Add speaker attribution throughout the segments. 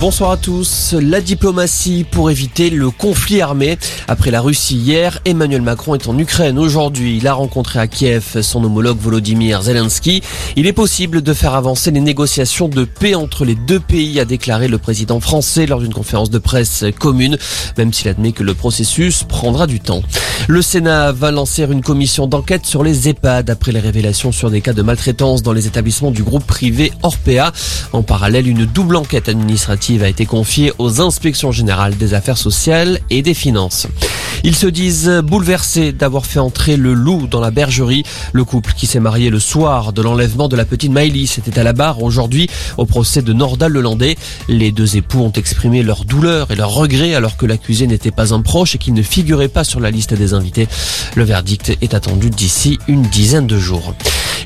Speaker 1: Bonsoir à tous. La diplomatie pour éviter le conflit armé. Après la Russie hier, Emmanuel Macron est en Ukraine aujourd'hui. Il a rencontré à Kiev son homologue Volodymyr Zelensky. Il est possible de faire avancer les négociations de paix entre les deux pays, a déclaré le président français lors d'une conférence de presse commune, même s'il admet que le processus prendra du temps. Le Sénat va lancer une commission d'enquête sur les EHPAD après les révélations sur des cas de maltraitance dans les établissements du groupe privé Orpea. En parallèle, une double enquête administrative a été confiée aux inspections générales des affaires sociales et des finances. Ils se disent bouleversés d'avoir fait entrer le loup dans la bergerie. Le couple qui s'est marié le soir de l'enlèvement de la petite Maëlys était à la barre aujourd'hui au procès de Nordal Lelandais. Les deux époux ont exprimé leur douleur et leur regret alors que l'accusé n'était pas un proche et qu'il ne figurait pas sur la liste des Le verdict est attendu d'ici une dizaine de jours.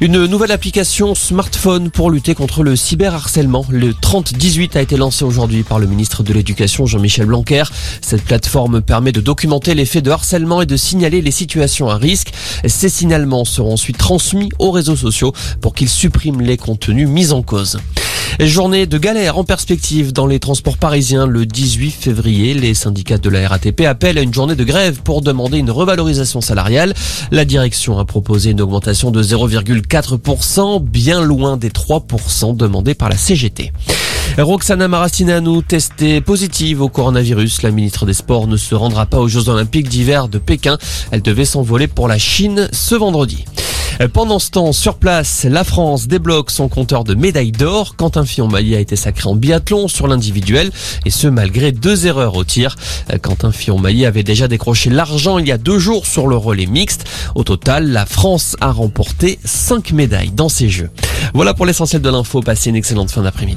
Speaker 1: Une nouvelle application smartphone pour lutter contre le cyberharcèlement. Le 3018 a été lancé aujourd'hui par le ministre de l'Éducation Jean-Michel Blanquer. Cette plateforme permet de documenter les faits de harcèlement et de signaler les situations à risque. Ces signalements seront ensuite transmis aux réseaux sociaux pour qu'ils suppriment les contenus mis en cause. Journée de galère en perspective dans les transports parisiens le 18 février. Les syndicats de la RATP appellent à une journée de grève pour demander une revalorisation salariale. La direction a proposé une augmentation de 0,4%, bien loin des 3% demandés par la CGT. Roxana Maracineanu, testée positive au coronavirus. La ministre des Sports ne se rendra pas aux Jeux Olympiques d'hiver de Pékin. Elle devait s'envoler pour la Chine ce vendredi. Pendant ce temps, sur place, la France débloque son compteur de médailles d'or. Quentin Fillon-Maillet a été sacré en biathlon sur l'individuel et ce malgré deux erreurs au tir. Quentin Fillon-Maillet avait déjà décroché l'argent il y a deux jours sur le relais mixte. Au total, la France a remporté cinq médailles dans ces Jeux. Voilà pour l'essentiel de l'info. Passez une excellente fin d'après-midi.